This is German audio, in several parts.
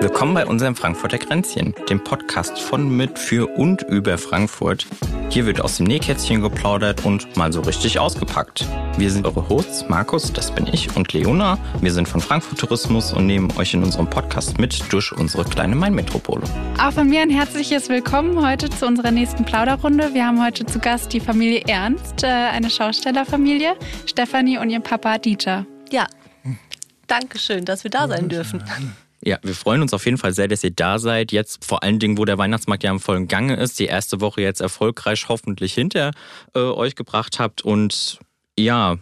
Willkommen bei unserem Frankfurter Kränzchen, dem Podcast von, mit, für und über Frankfurt. Hier wird aus dem Nähkätzchen geplaudert und mal so richtig ausgepackt. Wir sind eure Hosts, Markus, das bin ich, und Leona. Wir sind von Frankfurt Tourismus und nehmen euch in unserem Podcast mit durch unsere kleine Main-Metropole. Auch von mir ein herzliches Willkommen heute zu unserer nächsten Plauderrunde. Wir haben heute zu Gast die Familie Ernst, äh, eine Schaustellerfamilie, Stefanie und ihr Papa Dieter. Ja, danke schön, dass wir da sein dürfen. Ja, wir freuen uns auf jeden Fall sehr, dass ihr da seid. Jetzt vor allen Dingen, wo der Weihnachtsmarkt ja im vollen Gange ist, die erste Woche jetzt erfolgreich hoffentlich hinter äh, euch gebracht habt. Und ja,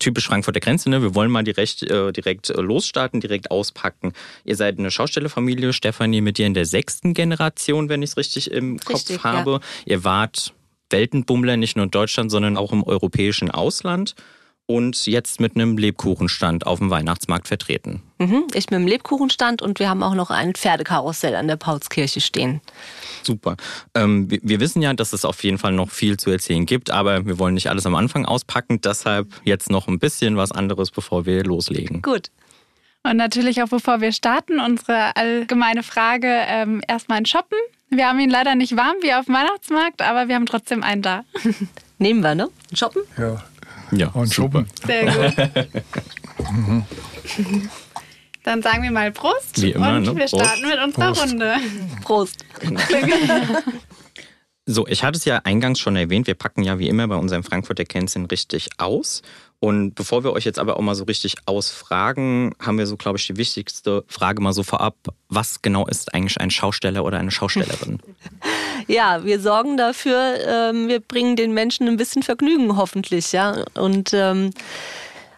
typisch Frankfurter Grenze, ne? Wir wollen mal direkt, äh, direkt losstarten, direkt auspacken. Ihr seid eine Schaustellerfamilie, Stefanie mit dir in der sechsten Generation, wenn ich es richtig im Richtig, Kopf habe. ja. Ihr wart Weltenbummler, nicht nur in Deutschland, sondern auch im europäischen Ausland. Und jetzt mit einem Lebkuchenstand auf dem Weihnachtsmarkt vertreten. Mhm, ich bin im Lebkuchenstand und wir haben auch noch ein Pferdekarussell an der Paulskirche stehen. Super. Ähm, wir, wir wissen ja, dass es auf jeden Fall noch viel zu erzählen gibt, aber wir wollen nicht alles am Anfang auspacken. Deshalb jetzt noch ein bisschen was anderes, bevor wir loslegen. Gut. Und natürlich auch bevor wir starten, unsere allgemeine Frage ähm, erstmal ein Shoppen. Wir haben ihn leider nicht warm wie auf dem Weihnachtsmarkt, aber wir haben trotzdem einen da. Nehmen wir, ne? Shoppen? Ja, Ja, und Schuppen. Sehr gut. Dann sagen wir mal Prost Wie immer, und ne? wir starten Prost. mit unserer Prost. Runde. Prost. So, ich hatte es ja eingangs schon erwähnt, wir packen ja wie immer bei unserem Frankfurter Kennzeichen richtig aus. Und bevor wir euch jetzt aber auch mal so richtig ausfragen, haben wir so, glaube ich, die wichtigste Frage mal so vorab. Was genau ist eigentlich ein Schausteller oder eine Schaustellerin? Ja, wir sorgen dafür, ähm, wir bringen den Menschen ein bisschen Vergnügen hoffentlich, ja. Und ähm,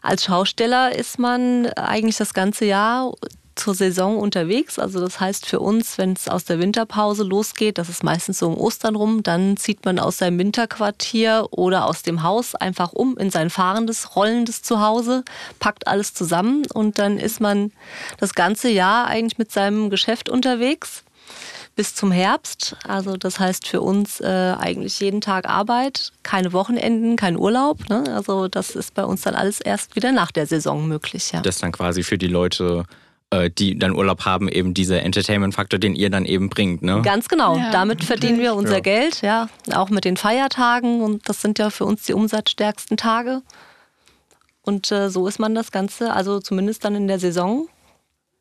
als Schausteller ist man eigentlich das ganze Jahr zur Saison unterwegs. Also das heißt für uns, wenn es aus der Winterpause losgeht, das ist meistens so um Ostern rum, dann zieht man aus seinem Winterquartier oder aus dem Haus einfach um in sein fahrendes, rollendes Zuhause, packt alles zusammen und dann ist man das ganze Jahr eigentlich mit seinem Geschäft unterwegs bis zum Herbst. Also das heißt für uns äh, eigentlich jeden Tag Arbeit, keine Wochenenden, kein Urlaub. Ne? Also das ist bei uns dann alles erst wieder nach der Saison möglich. Ja. Das dann quasi für die Leute, äh, die dann Urlaub haben, eben dieser Entertainment-Faktor, den ihr dann eben bringt. Ne? Ganz genau. Ja, Damit verdienen wir unser Ja. Geld, ja, auch mit den Feiertagen und das sind ja für uns die umsatzstärksten Tage. Und äh, so ist man das Ganze, also zumindest dann in der Saison,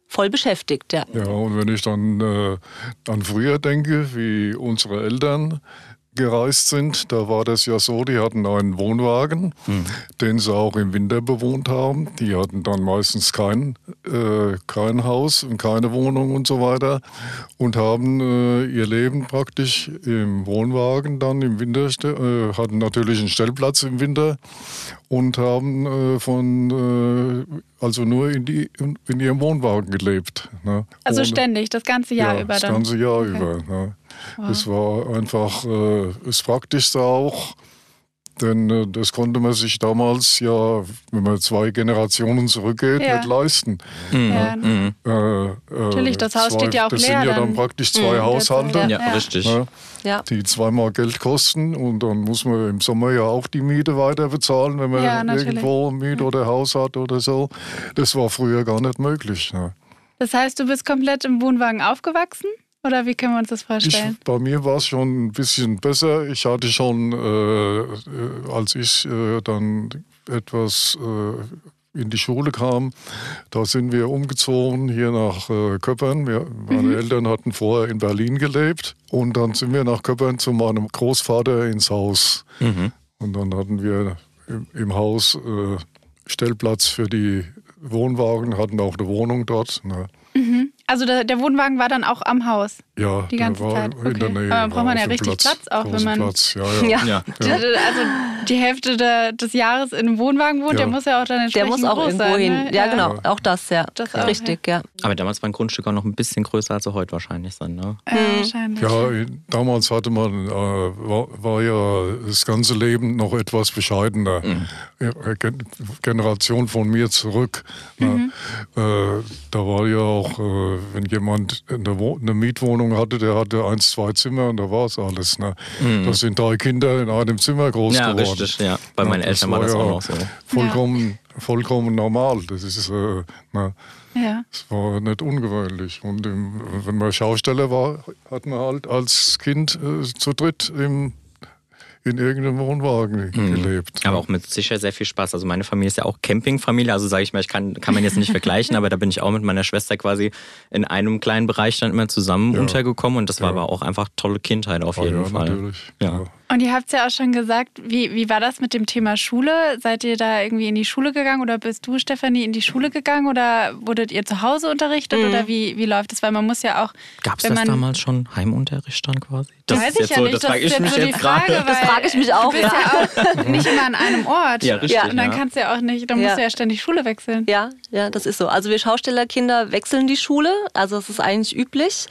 voll beschäftigt, ja. Ja, und wenn ich dann äh, an früher denke, wie unsere Eltern gereist sind, da war das ja so, die hatten einen Wohnwagen, den sie auch im Winter bewohnt haben. Die hatten dann meistens kein, äh, kein Haus und keine Wohnung und so weiter und haben äh, ihr Leben praktisch im Wohnwagen dann im Winter, äh, hatten natürlich einen Stellplatz im Winter und haben äh, von, äh, also nur in, die, in, in ihrem Wohnwagen gelebt. Ne? Also Ohne- ständig, das ganze Jahr ja, über das dann. ganze Jahr Okay. über. Ne? Das war einfach äh, das Praktischste auch. Denn äh, das konnte man sich damals ja, wenn man zwei Generationen zurückgeht, Ja. nicht leisten. Ja. Mhm. Äh, äh, Natürlich, das Haus zwei, steht ja auch Das leer sind ja dann dann. praktisch zwei Mhm, Haushalte, Ja. Ja, richtig. Ja. die zweimal Geld kosten. Und dann muss man im Sommer ja auch die Miete weiter bezahlen, wenn man irgendwo Miete oder Haus hat oder so. Das war früher gar nicht möglich. Ne? Das heißt, du bist komplett im Wohnwagen aufgewachsen? Oder wie können wir uns das Ich, vorstellen? bei mir war es schon ein bisschen besser. Ich hatte schon, äh, äh, als ich äh, dann etwas äh, in die Schule kam, da sind wir umgezogen hier nach äh, Köppern. Wir, meine Eltern hatten vorher in Berlin gelebt und dann sind wir nach Köppern zu meinem Großvater ins Haus. Mhm. Und dann hatten wir im, im Haus äh, Stellplatz für die Wohnwagen, hatten auch eine Wohnung dort. Ne? Also der, der Wohnwagen war dann auch am Haus. Ja, Die der ganze war Zeit, in der okay. Nähe. Aber braucht man ja richtig Platz auch, wenn man- Platz. Ja, ja. Ja. Ja. Die- Also die Hälfte der, des Jahres in einem Wohnwagen wohnt, Ja. der muss ja auch dann Der entsprechend muss auch groß irgendwo sein. hin. Ne? Ja, genau. Auch das, ja. Das auch, Richtig, ja. Aber damals war ein Grundstück auch noch ein bisschen größer, als sie heute wahrscheinlich sind. Ne? Ja, wahrscheinlich. Ja, damals hatte man, äh, war, war ja das ganze Leben noch etwas bescheidener. Ja, Gen Generation von mir zurück. ne? Äh, da war ja auch, äh, wenn jemand eine, Wo eine Mietwohnung hatte, der hatte eins, zwei Zimmer und da war es alles. Ne? Das sind drei Kinder in einem Zimmer groß Ja, geworden. richtig, ja. Bei meinen das Eltern war das ja auch noch so. Vollkommen, vollkommen normal. Das ist, äh, na, Ja. es war nicht ungewöhnlich. Und im, wenn man Schausteller war, hat man halt als Kind äh, zu dritt im, in irgendeinem Wohnwagen gelebt. Aber auch mit sicher sehr viel Spaß. Also meine Familie ist ja auch Campingfamilie, also sage ich mal, ich kann, kann man jetzt nicht vergleichen, aber da bin ich auch mit meiner Schwester quasi in einem kleinen Bereich dann immer zusammen Ja. untergekommen und das war Ja. aber auch einfach tolle Kindheit auf Ah, jeden ja, Fall. natürlich. Ja. Und ihr habt es ja auch schon gesagt, wie, wie war das mit dem Thema Schule? Seid ihr da irgendwie in die Schule gegangen oder bist du, Stefanie, in die Schule gegangen oder wurdet ihr zu Hause unterrichtet Mhm. oder wie, wie läuft es? Weil man muss ja auch. Gab es das damals schon Heimunterricht dann quasi? Das weiß ist ich ja so, nicht. das das frage ich mich so die jetzt Frage, gerade. Das frage ich mich auch, Du bist ja, auch nicht immer an einem Ort. Ja, richtig, Und dann ja. kannst du ja auch nicht, dann musst Ja. du ja ständig Schule wechseln. Ja, ja, das ist so. Also wir Schaustellerkinder wechseln die Schule, also das ist eigentlich üblich.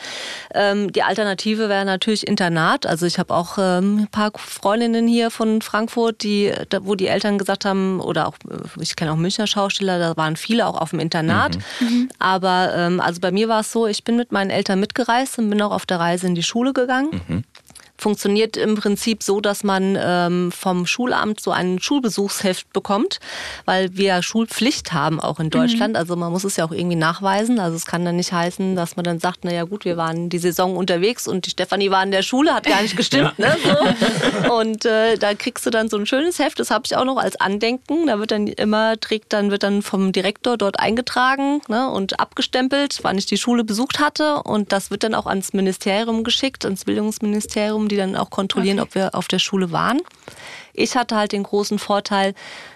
Ähm, die Alternative wäre natürlich Internat. Also ich habe auch ähm, ein paar Freundinnen hier von Frankfurt, die, da, wo die Eltern gesagt haben, oder auch, äh, ich kenne auch Münchner Schausteller, da waren viele auch auf dem Internat. Aber ähm, also bei mir war es so, ich bin mit meinen Eltern mitgereist und bin auch auf der Reise in die Schule gegangen. Funktioniert im Prinzip so, dass man ähm, vom Schulamt so ein Schulbesuchsheft bekommt, weil wir ja Schulpflicht haben auch in Deutschland. Also man muss es ja auch irgendwie nachweisen. Also es kann dann nicht heißen, dass man dann sagt, naja gut, wir waren die Saison unterwegs und die Stefanie war in der Schule, hat gar nicht gestimmt. Ne? So. Und äh, da kriegst du dann so ein schönes Heft, das habe ich auch noch als Andenken. Da wird dann immer, trägt dann, wird dann vom Direktor dort eingetragen ne, und abgestempelt, wann ich die Schule besucht hatte. Und das wird dann auch ans Ministerium geschickt, ans Bildungsministerium, die dann auch kontrollieren, ob wir auf der Schule waren. Ich hatte halt den großen Vorteil,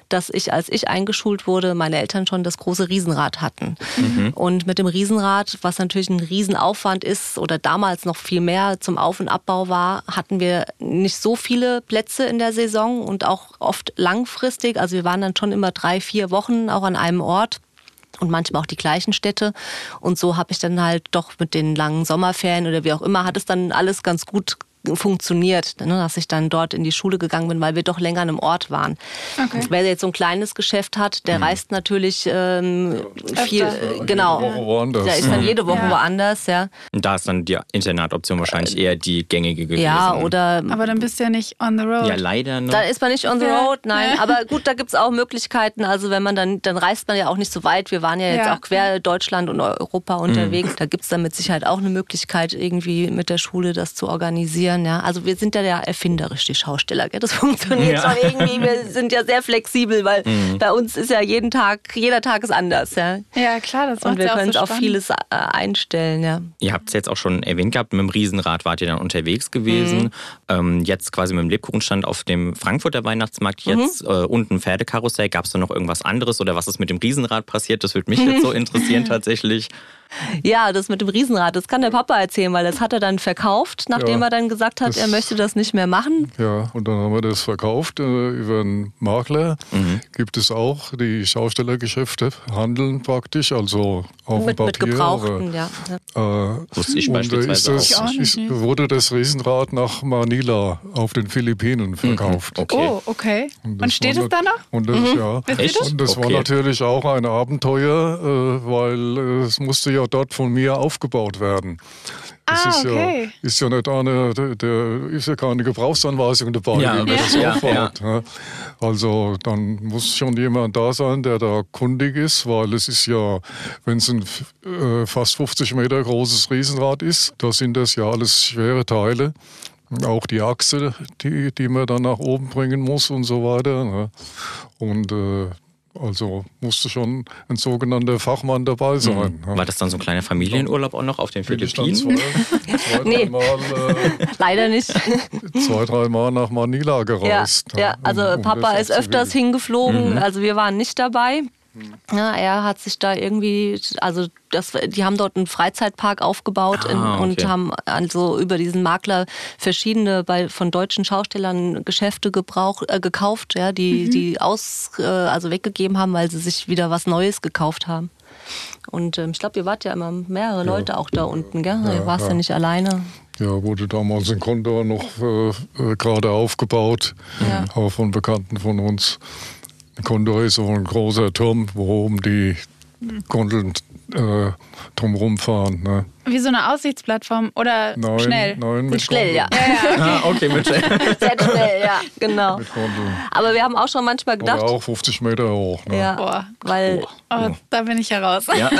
dass ich, als ich eingeschult wurde, meine Eltern schon das große Riesenrad hatten. Und mit dem Riesenrad, was natürlich ein Riesenaufwand ist oder damals noch viel mehr zum Auf- und Abbau war, hatten wir nicht so viele Plätze in der Saison und auch oft langfristig. Also wir waren dann schon immer drei, vier Wochen auch an einem Ort und manchmal auch die gleichen Städte. Und so habe ich dann halt doch mit den langen Sommerferien oder wie auch immer, hat es dann alles ganz gut funktioniert, ne, dass ich dann dort in die Schule gegangen bin, weil wir doch länger an einem Ort waren. Okay. Wer jetzt so ein kleines Geschäft hat, der reist natürlich ähm, viel, äh, genau. Jede Woche woanders. Der ist dann jede Woche Ja. woanders, ja. Und da ist dann die Internatoption wahrscheinlich eher die gängige gewesen. Ja, oder Aber dann bist du ja nicht on the road. Ja, leider noch. Da ist man nicht on the Ja. road, nein. Ja. Aber gut, da gibt es auch Möglichkeiten. Also wenn man dann, dann reist man ja auch nicht so weit. Wir waren ja jetzt Ja. auch quer Deutschland und Europa unterwegs. Da gibt es dann mit Sicherheit auch eine Möglichkeit, irgendwie mit der Schule das zu organisieren. Ja. Also wir sind ja ja erfinderisch, die Schausteller. Gell? Das funktioniert Ja. schon irgendwie. Wir sind ja sehr flexibel, weil bei uns ist ja jeden Tag, jeder Tag ist anders. Ja. Ja, klar, das macht Und wir ja auch können so es auf vieles äh, einstellen. Ja. Ihr habt es jetzt auch schon erwähnt gehabt, mit dem Riesenrad wart ihr dann unterwegs gewesen. Ähm, jetzt quasi mit dem Lebkuchenstand auf dem Frankfurter Weihnachtsmarkt, jetzt äh, unten Pferdekarussell. Gab es da noch irgendwas anderes oder was ist mit dem Riesenrad passiert? Das würde mich jetzt so interessieren tatsächlich. Ja, das mit dem Riesenrad, das kann der Papa erzählen, weil das hat er dann verkauft, nachdem Ja, er dann gesagt hat, das- er möchte das nicht mehr machen. Ja, und dann haben wir das verkauft äh, über einen Makler. Mhm. Gibt es auch die Schaustellergeschäfte, handeln praktisch, also auf Mit, dem mit Papier. Gebrauchten, ja. ja. Äh, Wusste ich und, beispielsweise ist das, auch. Nicht, ist, wurde das Riesenrad nach Manila auf den Philippinen verkauft. Okay. Oh, okay. Und, das steht war es da noch? Und das, ja. Echt? das? Und das war Okay. natürlich auch ein Abenteuer, äh, weil äh, es musste ja dort von mir aufgebaut werden. Es Ah, ist, okay. ja, ist ja nicht eine, der, ist ja keine Gebrauchsanweisung dabei, Ja, wie man das ja, auffahrt. Ja. Also dann muss schon jemand da sein, der da kundig ist, weil es ist ja, wenn es ein äh, fast 50 Meter großes Riesenrad ist, da sind das ja alles schwere Teile. Auch die Achse, die, die man dann nach oben bringen muss und so weiter. Ne? Und äh, also musste schon ein sogenannter Fachmann dabei sein. ne? War das dann so ein kleiner Familienurlaub auch noch auf den Bin Philippinen? zwei, zwei, Nee. dreimal, äh, Leider nicht. zwei, dreimal nach Manila Ja, gereist. ja, also um- Papa ist öfters hingeflogen, also wir waren nicht dabei. Ja, er hat sich da irgendwie, also das, die haben dort einen Freizeitpark aufgebaut in, Ah, okay. und haben also über diesen Makler verschiedene bei, von deutschen Schaustellern Geschäfte gebrauch, äh, gekauft, ja, die, die aus, äh, also weggegeben haben, weil sie sich wieder was Neues gekauft haben. Und ähm, ich glaube, ihr wart ja immer mehrere Leute auch da unten, gell? Ja, ihr warst ja. ja. nicht alleine. Ja, wurde damals in Kondor noch äh, äh, gerade aufgebaut, Ja. auch von Bekannten von uns. Kondor ist so ein großer Turm, wo oben die Gondeln äh, drumherum fahren. Ne? Wie so eine Aussichtsplattform oder Nein, schnell? nein, mit Schnell, ja. Gondeln. Ah, okay, mit Sehr schnell, ja, genau. Mit Gondeln. Aber wir haben auch schon manchmal Aber gedacht, auch 50 Meter hoch. Ne? ja, Boah. weil Oh, da bin ich heraus. Ja.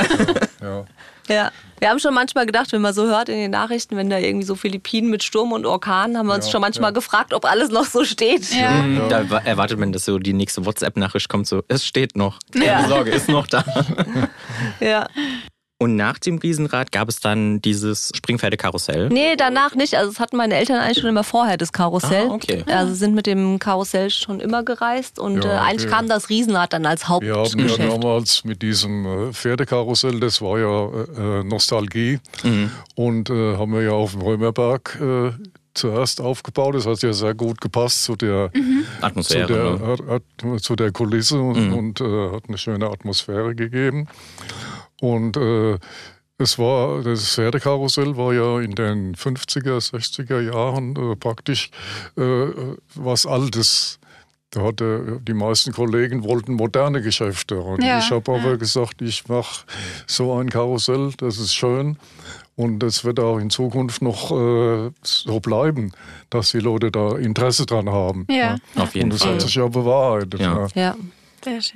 Ja. Ja, wir haben schon manchmal gedacht, wenn man so hört in den Nachrichten, wenn da irgendwie so Philippinen mit Sturm und Orkan, haben wir uns Ja, schon manchmal ja. gefragt, ob alles noch so steht. Ja. Mhm, Da wa- erwartet man, dass so die nächste WhatsApp-Nachricht kommt, so, es steht noch. Keine Ja. Sorge, ist noch da. Ja. Und nach dem Riesenrad gab es dann dieses Springpferdekarussell. Nee, danach nicht. Also das hatten meine Eltern eigentlich schon immer vorher, das Karussell. Ah, okay. Also sind mit dem Karussell schon immer gereist und Ja, äh, eigentlich okay. kam das Riesenrad dann als Wir haben ja Hauptgeschäft. damals mit diesem äh, Pferdekarussell, das war ja äh, Nostalgie, und äh, haben wir ja auf dem Römerberg äh, zuerst aufgebaut. Das hat ja sehr gut gepasst zu der, zu Atmosphäre. der, ne? hat, hat, zu der Kulisse und, und äh, hat eine schöne Atmosphäre gegeben. Und äh, es war, das Pferdekarussell war ja in den 50er, 60er Jahren äh, praktisch äh, was Altes. Da hatte die meisten Kollegen wollten moderne Geschäfte. Und Ja, ich habe aber ja. gesagt, ich mache so ein Karussell, das ist schön. Und das wird auch in Zukunft noch äh, so bleiben, dass die Leute da Interesse dran haben. Ja. Auf jeden Und das Fall. hat sich ja bewahrheitet. Ja.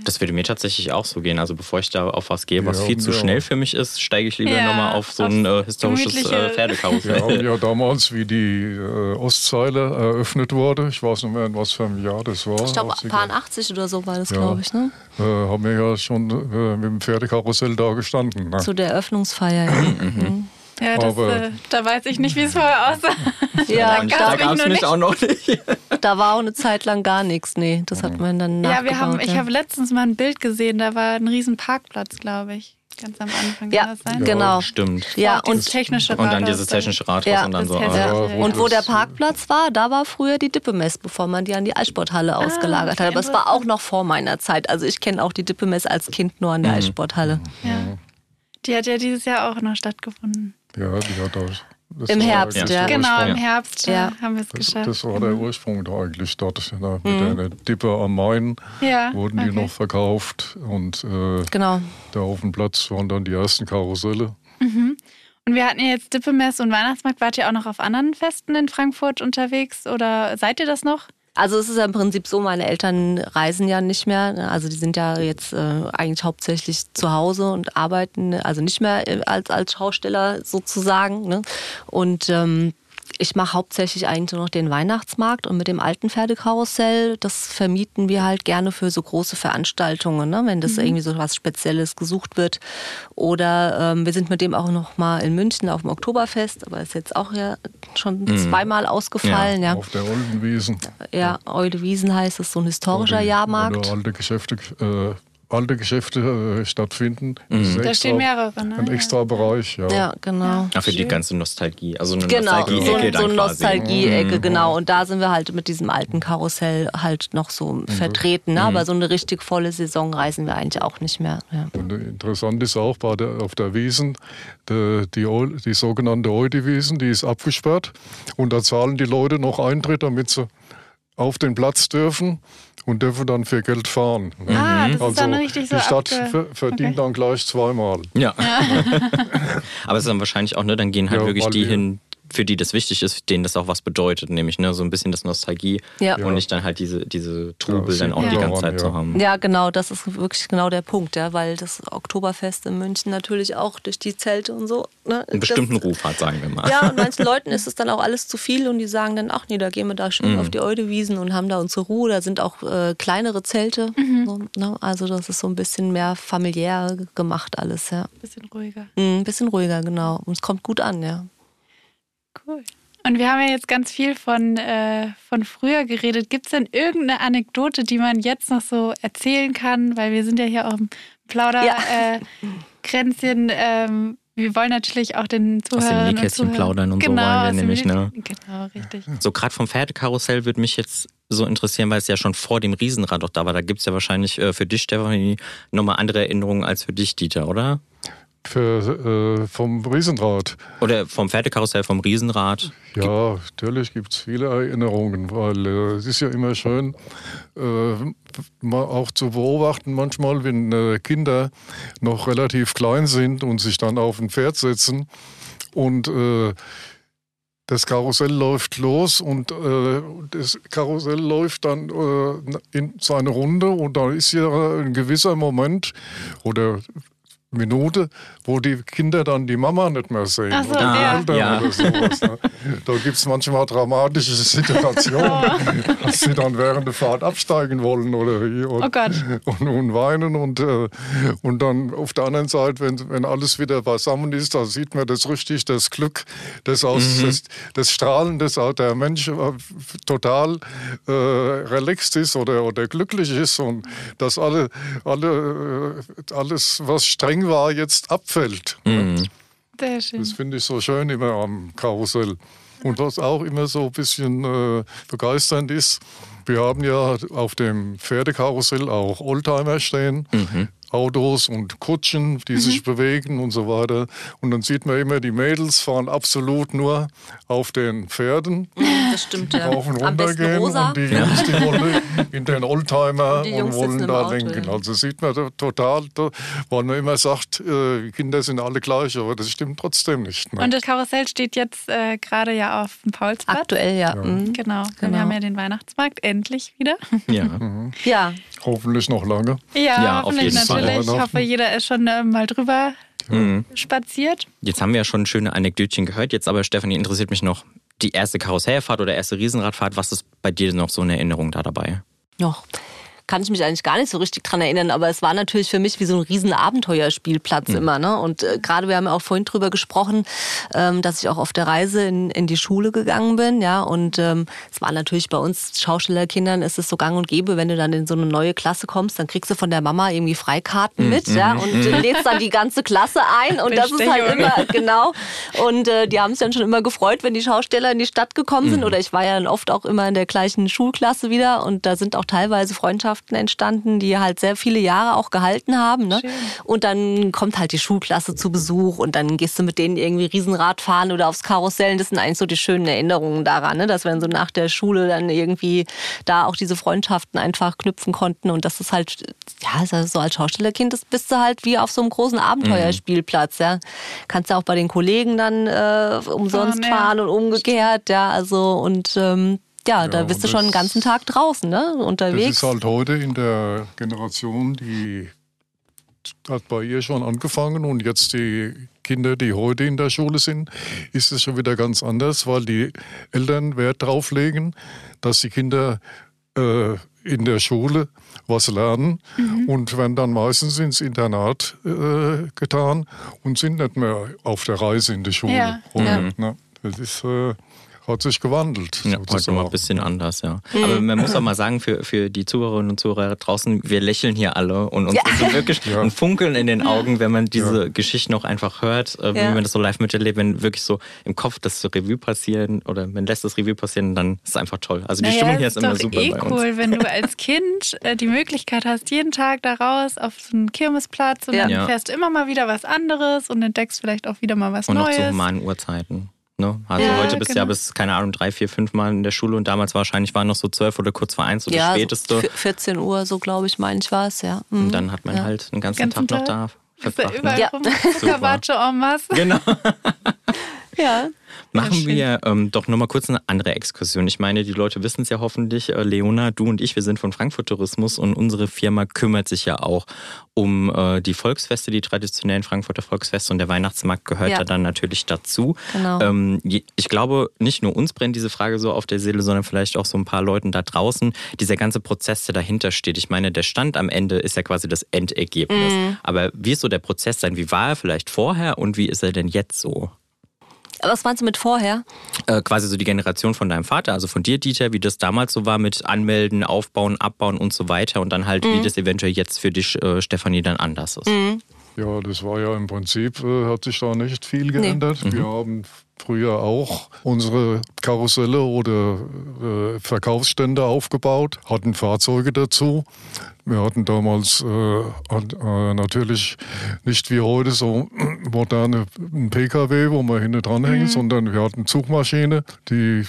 Das würde mir tatsächlich auch so gehen. Also bevor ich da auf was gehe, was Ja, viel zu ja. schnell für mich ist, steige ich lieber Ja, nochmal auf so ein äh, historisches äh, Wir Pferdekarussell. haben ja damals, wie die äh, Ostzeile eröffnet wurde, ich weiß nicht mehr, in was für einem Jahr das war. Ich glaube, 80er, Paar 80 oder so war das, Ja. glaube ich, ne? äh, haben wir ja schon äh, mit dem Pferdekarussell da gestanden. Ne? Zu der Eröffnungsfeier. Ja, Mhm. Ja, das, Aber- äh, da weiß ich nicht, wie es vorher aussah. ja Und da mich gab es noch mich nicht. auch noch nicht. da war auch eine Zeit lang gar nichts. Nee, das hat man dann Ja, wir haben, nachgebaut, ich ja. habe letztens mal ein Bild gesehen, da war ein riesen Parkplatz, glaube ich. Ganz am Anfang Ja, kann das sein? genau. Stimmt. Ja, Auch dieses und technische Und dann Rathaus dieses technische Rathaus Ja, und dann so. äh, Ja, wo Und wo der Parkplatz war, da war früher die Dippemess, bevor man die an die Eissporthalle ausgelagert okay, hat. Aber es war auch noch vor meiner Zeit. Also ich kenne auch die Dippemess als Kind nur an der Eissporthalle. Ja. Die hat ja dieses Jahr auch noch stattgefunden. Ja, die hat auch. das Im war Herbst, ja. der Genau, im Ursprung. Herbst Ja. äh, haben wir es Das, geschafft. das war der Ursprung da eigentlich dort. Ne, mit Mhm. einer Dippe am Main ja, wurden die okay. noch verkauft. Und äh, Genau. da auf dem Platz waren dann die ersten Karusselle. Und wir hatten ja jetzt Dippemess und Weihnachtsmarkt. Wart ihr auch noch auf anderen Festen in Frankfurt unterwegs oder seid ihr das noch? Also es ist ja im Prinzip so, meine Eltern reisen ja nicht mehr. ne? Also die sind ja jetzt äh, eigentlich hauptsächlich zu Hause und arbeiten, also nicht mehr äh, als, als Schausteller sozusagen. Ne? Und ähm, ich mache hauptsächlich eigentlich nur noch den Weihnachtsmarkt und mit dem alten Pferdekarussell, das vermieten wir halt gerne für so große Veranstaltungen, ne? wenn das irgendwie so was Spezielles gesucht wird. Oder ähm, wir sind mit dem auch noch mal in München auf dem Oktoberfest, aber ist jetzt auch ja schon zweimal ausgefallen. Ja. Auf der Oldenwiesen. Ja, Eude Wiesen heißt es, so ein historischer die- Jahrmarkt. Wo alte Geschäfte, äh, alte Geschäfte äh, stattfinden. Ist Da extra- stehen mehrere, ne? Ein extra Bereich, ja. Ja, genau. Ja, für die ganze Nostalgie. Also eine Genau, so, Nostalgie-Ecke so eine dann quasi. Nostalgie-Ecke, genau. Und da sind wir halt mit diesem alten Karussell halt noch so vertreten. Ne? Aber so eine richtig volle Saison reisen wir eigentlich auch nicht mehr. Ja. Und interessant ist auch bei der, auf der Wiesen, die, die, die sogenannte Eude-Wiesen, die ist abgesperrt. Und da zahlen die Leute noch Eintritt, damit sie auf den Platz dürfen und dürfen dann für Geld fahren. Ah, das ist also dann richtig so die Stadt verdient okay. dann gleich zweimal. Ja. Aber es ist dann wahrscheinlich auch, ne, dann gehen halt Ja, wirklich die wir- hin, für die das wichtig ist, denen das auch was bedeutet, nämlich ne, so ein bisschen das Nostalgie Ja. und nicht dann halt diese, diese Trubel Ja, dann auch die ganze Zeit zu haben. ja, genau, das ist wirklich genau der Punkt, ja, weil das Oktoberfest in München natürlich auch durch die Zelte und so. Ne, Einen bestimmten das, Ruf hat, sagen wir mal. Ja, und manchen Leuten ist es dann auch alles zu viel und die sagen dann, ach nee, da gehen wir da schön auf die Eudewiesen und haben da unsere Ruhe. Da sind auch äh, kleinere Zelte. So, ne? Also das ist so ein bisschen mehr familiär gemacht alles, ja. Bisschen ruhiger. Mhm, Ein bisschen ruhiger, genau. Und es kommt gut an, ja. Cool. Und wir haben ja jetzt ganz viel von, äh, von früher geredet. Gibt es denn irgendeine Anekdote, die man jetzt noch so erzählen kann? Weil wir sind ja hier auch im Plauderkränzchen. Ja. Äh, ähm, wir wollen natürlich auch den Aus dem Zuhörern und Nähkästchen Zuhörern- plaudern und so genau, wollen wir nämlich, ne? Genau, richtig. So gerade vom Pferdekarussell würde mich jetzt so interessieren, weil es ja schon vor dem Riesenrad auch da war. Da gibt es ja wahrscheinlich äh, für dich, Stefanie, nochmal andere Erinnerungen als für dich, Dieter, oder? Für, äh, vom Riesenrad. Oder vom Pferdekarussell, vom Riesenrad. Ja, natürlich gibt es viele Erinnerungen, weil äh, es ist ja immer schön, äh, auch zu beobachten, manchmal, wenn äh, Kinder noch relativ klein sind und sich dann auf ein Pferd setzen und äh, das Karussell läuft los und äh, das Karussell läuft dann äh, in seine Runde und da ist ja ein gewisser Moment oder Minute, wo die Kinder dann die Mama nicht mehr sehen. So, oder die ja. Eltern Ja. oder sowas. Ne? Da gibt es manchmal dramatische Situationen, dass sie dann während der Fahrt absteigen wollen oder wie. Und, Oh Gott. Und, und weinen. Und, äh, und dann auf der anderen Seite, wenn, wenn alles wieder beisammen ist, da sieht man das richtig, das Glück, das, aus, das, das Strahlen, dass auch der Mensch äh, total äh, relaxed ist oder, oder glücklich ist und dass alle, alle, äh, alles, was streng war, jetzt abfällt. Sehr schön. Das finde ich so schön immer am Karussell. Und was auch immer so ein bisschen äh, begeisternd ist, wir haben ja auf dem Pferdekarussell auch Oldtimer stehen. Autos und Kutschen, die sich bewegen und so weiter. Und dann sieht man immer, die Mädels fahren absolut nur auf den Pferden, Das stimmt ja. rauf und runter gehen. rosa. Und die Jungs, die wollen in den Oldtimer Und und wollen da Auto, lenken. ja. Also sieht man da total, da, weil man immer sagt, äh, Kinder sind alle gleich, aber das stimmt trotzdem nicht. Ne? Und das Karussell steht jetzt äh, gerade ja auf dem Paulsplatz. Aktuell, ja. Mhm. Genau. Genau. Wir haben ja den Weihnachtsmarkt endlich wieder. Ja. Ja, Hoffentlich noch lange. Ja, Ja, auf hoffentlich jeden Fall. Natürlich. Ich hoffe, jeder ist schon äh, mal drüber Mhm. spaziert. Jetzt haben wir ja schon schöne Anekdötchen gehört. Jetzt aber, Stefanie, interessiert mich noch die erste Karussellfahrt oder erste Riesenradfahrt. Was ist bei dir noch so eine Erinnerung da dabei? noch. Kann ich mich eigentlich gar nicht so richtig dran erinnern, aber es war natürlich für mich wie so ein riesen Abenteuerspielplatz immer. Ne? Und äh, gerade wir haben ja auch vorhin drüber gesprochen, ähm, dass ich auch auf der Reise in, in die Schule gegangen bin, ja. Und ähm, es war natürlich bei uns Schauspielerkindern ist es so gang und gäbe, wenn du dann in so eine neue Klasse kommst, dann kriegst du von der Mama irgendwie Freikarten mit, ja, und äh, lädst dann die ganze Klasse ein. Und das ist halt immer genau. Und äh, die haben sich dann schon immer gefreut, wenn die Schausteller in die Stadt gekommen sind. Oder ich war ja dann oft auch immer in der gleichen Schulklasse wieder. Und da sind auch teilweise Freundschaften entstanden, die halt sehr viele Jahre auch gehalten haben. Ne? Und dann kommt halt die Schulklasse zu Besuch und dann gehst du mit denen irgendwie Riesenrad fahren oder aufs Karussell. Das sind eigentlich so die schönen Erinnerungen daran, ne? dass wir dann so nach der Schule dann irgendwie da auch diese Freundschaften einfach knüpfen konnten. Und das ist halt, ja, also so als Schaustellerkind, das bist du halt wie auf so einem großen Abenteuerspielplatz. Ja. Kannst ja auch bei den Kollegen dann äh, umsonst Fahren, fahren und umgekehrt. Ja, also und ähm, ja, da Ja, bist du schon den das- ganzen Tag draußen, ne? Das Unterwegs. ist halt heute in der Generation, die hat bei ihr schon angefangen und jetzt die Kinder, die heute in der Schule sind, ist es schon wieder ganz anders, weil die Eltern Wert drauf legen, dass die Kinder äh, in der Schule was lernen und werden dann meistens ins Internat äh, getan und sind nicht mehr auf der Reise in die Schule. Ja, Und, ja. ne, das ist, äh, hat sich gewandelt. Ja, heute mal ein bisschen anders, ja. Mhm. Aber man muss auch mal sagen, für, für die Zuhörerinnen und Zuhörer draußen, wir lächeln hier alle und uns ist so wirklich Ja. ein Funkeln in den Augen, wenn man diese Geschichten auch einfach hört, äh, wie Ja. man das so live miterlebt, wenn wirklich so im Kopf das so Revue passieren oder man lässt das Revue passieren, dann ist es einfach toll. Also die Naja, Stimmung hier ist immer doch super eh bei uns. cool, wenn du als Kind äh, die Möglichkeit hast, jeden Tag da raus auf so einen Kirmesplatz und Ja. dann Ja. fährst du immer mal wieder was anderes und entdeckst vielleicht auch wieder mal was Und noch Neues. zu humanen Uhrzeiten. Ne? Also Ja, heute bist du ja genau. bis, keine Ahnung, drei, vier, fünf Mal in der Schule und damals wahrscheinlich waren noch so zwölf oder kurz vor eins so ja, das späteste. so 14 Uhr, so glaube ich, meine ich war es, ja. Mhm. und dann hat man ja. halt den ganzen, Ganzen Tag noch Tag. da Ist da verbracht. überall Ne? Ja. Zuckerwatsche en masse. Genau. Ja. Machen wir ähm, doch nochmal kurz eine andere Exkursion. Ich meine, die Leute wissen es ja hoffentlich. Äh, Leona, du und ich, wir sind von Frankfurt Tourismus und unsere Firma kümmert sich ja auch um äh, die Volksfeste, die traditionellen Frankfurter Volksfeste und der Weihnachtsmarkt gehört Ja. da dann natürlich dazu. Genau. Ähm, ich glaube, nicht nur uns brennt diese Frage so auf der Seele, sondern vielleicht auch so ein paar Leuten da draußen. Dieser ganze Prozess, der dahinter steht. Ich meine, der Stand am Ende ist ja quasi das Endergebnis. Mhm. Aber wie ist so der Prozess sein? Wie war er vielleicht vorher und wie ist er denn jetzt so? Was meinst du mit vorher? äh, quasi so die Generation von deinem Vater, also von dir, Dieter, wie das damals so war mit Anmelden, Aufbauen, Abbauen und so weiter und dann halt, wie das eventuell jetzt für dich, äh, Stefanie, dann anders ist. Ja, das war ja im Prinzip, äh, hat sich da nicht viel geändert. Nee. Wir haben früher auch unsere Karusselle oder äh, Verkaufsstände aufgebaut, hatten Fahrzeuge dazu. Wir hatten damals äh, äh, natürlich nicht wie heute so moderne PKW, wo man hinten dranhängt, mhm. sondern wir hatten Zugmaschine, die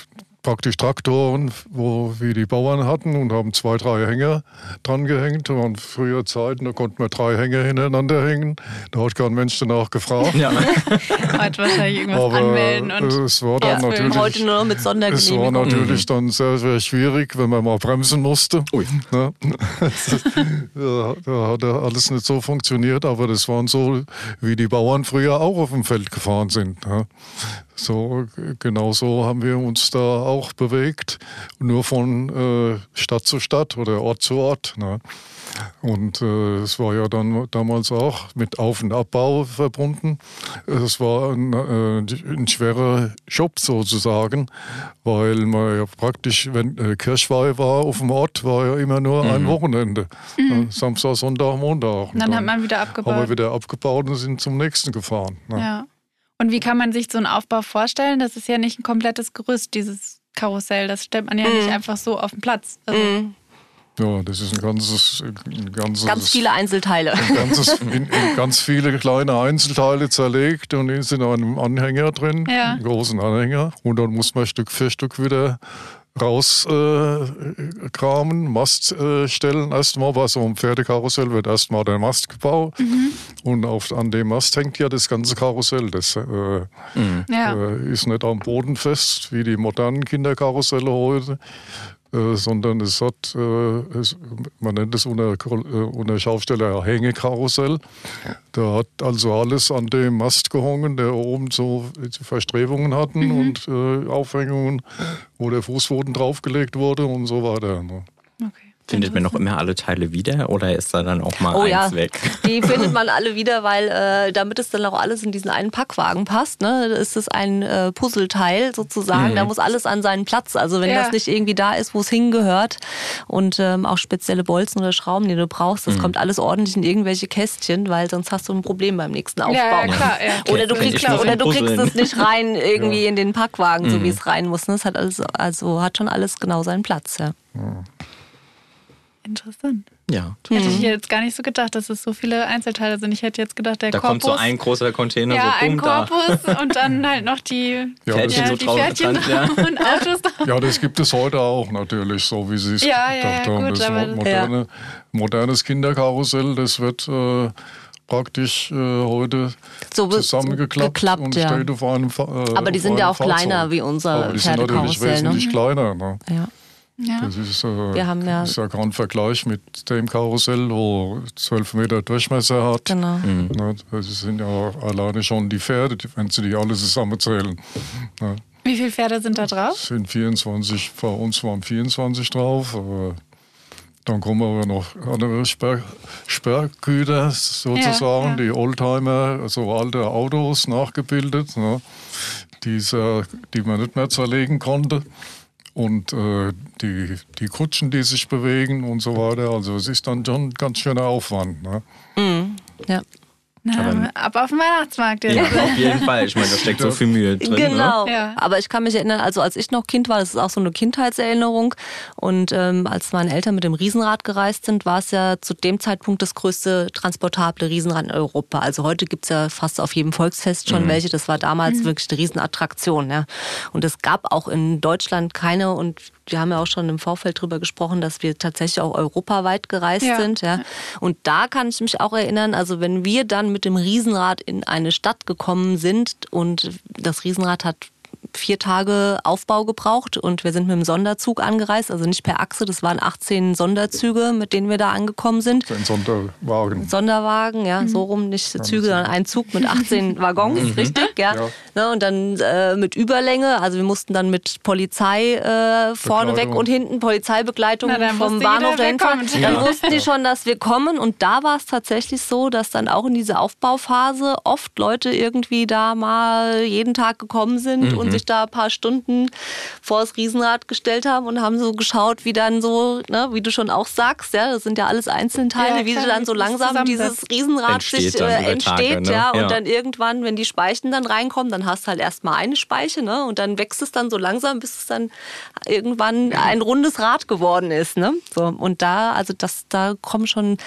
praktisch Traktoren, wo wir die Bauern hatten und haben zwei, drei Hänger dran gehängt. Das waren früher Zeiten, da konnten wir drei Hänger hintereinander hängen. Da hat kein Mensch danach gefragt. Ja. Heute wahrscheinlich irgendwas Aber anmelden und es war dann ja, natürlich, heute nur noch mit Es war natürlich mhm. dann sehr, sehr schwierig, wenn man mal bremsen musste. Ui. Ne? da, da hat alles nicht so funktioniert, aber das waren so, wie die Bauern früher auch auf dem Feld gefahren sind. Ne? So, genau so haben wir uns da auch bewegt, nur von äh, Stadt zu Stadt oder Ort zu Ort. Ne? Und äh, es war ja dann damals auch mit Auf- und Abbau verbunden. Es war ein, äh, ein schwerer Job sozusagen, weil man ja praktisch, wenn äh, Kirchweih war auf dem Ort, war ja immer nur mhm. ein Wochenende. Mhm. Samstag, Sonntag, Montag. Und dann, dann, hat man wieder abgebaut. Haben wir wieder abgebaut und sind zum nächsten gefahren. Ne? Ja. Und wie kann man sich so einen Aufbau vorstellen? Das ist ja nicht ein komplettes Gerüst, dieses Karussell. Das stellt man ja mm. nicht einfach so auf den Platz. Also mm. Ja, das ist ein ganzes, ein ganzes ganz viele Einzelteile. Ein ganzes, in, in ganz viele kleine Einzelteile zerlegt und ist in einem Anhänger drin, ja. einen großen Anhänger. Und dann muss man Stück für Stück wieder rauskramen, äh, Mast äh, stellen. Erstmal bei so einem Pferdekarussell wird erstmal der Mast gebaut mhm. und auf, an dem Mast hängt ja das ganze Karussell. Das äh, mhm. äh, ist nicht am Boden fest wie die modernen Kinderkarusselle heute, äh, sondern es hat, äh, es, man nennt es unter, äh, unter Schausteller Hängekarussell. Da hat also alles an dem Mast gehangen, der oben so Verstrebungen hatten mhm. und äh, Aufhängungen, wo der Fußboden draufgelegt wurde und so weiter. Ne? Findet man noch immer alle Teile wieder oder ist da dann auch mal oh, eins ja. weg? Die findet man alle wieder, weil äh, damit es dann auch alles in diesen einen Packwagen passt, ne, ist es ein äh, Puzzleteil sozusagen. Mhm. Da muss alles an seinen Platz. Also wenn ja. das nicht irgendwie da ist, wo es hingehört und ähm, auch spezielle Bolzen oder Schrauben, die du brauchst, das mhm. kommt alles ordentlich in irgendwelche Kästchen, weil sonst hast du ein Problem beim nächsten Aufbau. Ja, klar, oder du kriegst, oder du kriegst es nicht rein irgendwie in den Packwagen, so wie mhm. es rein muss. Ne? Das hat alles, also hat schon alles genau seinen Platz. Ja. Interessant. Ja. Hätte ich jetzt gar nicht so gedacht, dass es so viele Einzelteile sind. Ich hätte jetzt gedacht, der da Korpus. Da kommt so ein großer Container. Ja, so ein Korpus da. und dann halt noch die ja, Pferdchen, so die Pferdchen ja. und Autos. Ja, das gibt es heute auch natürlich, so wie Sie es ja, gedacht ja, haben. Gut, das moderne, modernes Kinderkarussell, das wird äh, praktisch äh, heute so zusammengeklappt geklappt, und steht auf einem äh, Aber die sind ja auch Fahrzeug. kleiner wie unser Aber die sind natürlich wesentlich ne? kleiner. Ne? Ja. Ja. Das ist, äh, Wir haben ja, ist ja kein Vergleich mit dem Karussell, wo 12 Meter Durchmesser hat. Genau. Mhm. Ne, das sind ja alleine schon die Pferde, wenn Sie die alle zusammenzählen. Ne. Wie viele Pferde sind da drauf? Es sind 24, bei uns waren 24 drauf. Aber dann kommen aber noch andere Sperr, Sperrgüter sozusagen, ja, ja. die Oldtimer, also alte Autos nachgebildet, ne, die man nicht mehr zerlegen konnte und äh, die, die Kutschen, die sich bewegen und so weiter. Also es ist dann schon ein ganz schöner Aufwand. Ne? Mm, ja. Na, aber, ab auf den Weihnachtsmarkt jetzt. Ja, auf jeden Fall. Ich meine, da steckt so viel Mühe drin. Ne? Genau. Ne? Ja. Aber ich kann mich erinnern, also als ich noch Kind war, das ist auch so eine Kindheitserinnerung. Und ähm, als meine Eltern mit dem Riesenrad gereist sind, war es ja zu dem Zeitpunkt das größte transportable Riesenrad in Europa. Also heute gibt es ja fast auf jedem Volksfest schon mhm. welche. Das war damals mhm. wirklich eine Riesenattraktion. Ja. Und es gab auch in Deutschland keine und wir haben ja auch schon im Vorfeld darüber gesprochen, dass wir tatsächlich auch europaweit gereist ja. sind. Ja. Und da kann ich mich auch erinnern, also wenn wir dann mit dem Riesenrad in eine Stadt gekommen sind und das Riesenrad hat vier Tage Aufbau gebraucht und wir sind mit dem Sonderzug angereist, also nicht per Achse. Das waren 18 Sonderzüge, mit denen wir da angekommen sind. Ein Sonderwagen. Sonderwagen, ja, mhm. so rum, nicht Züge, sondern ein Zug mit 18 Waggons, mhm. richtig, ja. ja. Ne, und dann äh, mit Überlänge, also wir mussten dann mit Polizei äh, vorneweg und hinten Polizeibegleitung Na, vom Bahnhof hinfahren. Dann ja. wussten die schon, dass wir kommen und da war es tatsächlich so, dass dann auch in dieser Aufbauphase oft Leute irgendwie da mal jeden Tag gekommen sind mhm. und sich da ein paar Stunden vor das Riesenrad gestellt haben und haben so geschaut, wie dann so, ne, wie du schon auch sagst, ja, das sind ja alles Einzelteile, Ja, wie klar, dann so langsam dieses. Riesenrad Entsteht sich äh, entsteht, Tage, ne? ja, und Ja. dann irgendwann, wenn die Speichen dann reinkommen, dann hast du halt erstmal eine Speiche, ne, und dann wächst es dann so langsam, bis es dann irgendwann ein rundes Rad geworden ist, ne, so und da, also das, da kommen schon,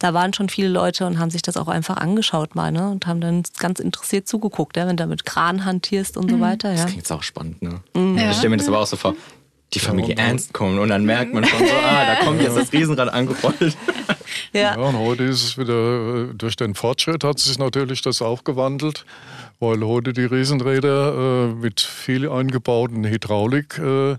da waren schon viele Leute und haben sich das auch einfach angeschaut mal, ne, und haben dann ganz interessiert zugeguckt, ja, wenn du mit Kran hantierst und so weiter, ja. Das klingt jetzt auch spannend, ne? Ja. Ich stelle mir das aber auch so vor. Die Familie und- Ernst kommt und dann merkt man schon so, ah, da kommt jetzt das Riesenrad angerollt. Ja. Ja, und heute ist es wieder, äh, durch den Fortschritt hat sich natürlich das auch gewandelt, weil heute die Riesenräder äh, mit viel eingebauten Hydraulikstempeln äh,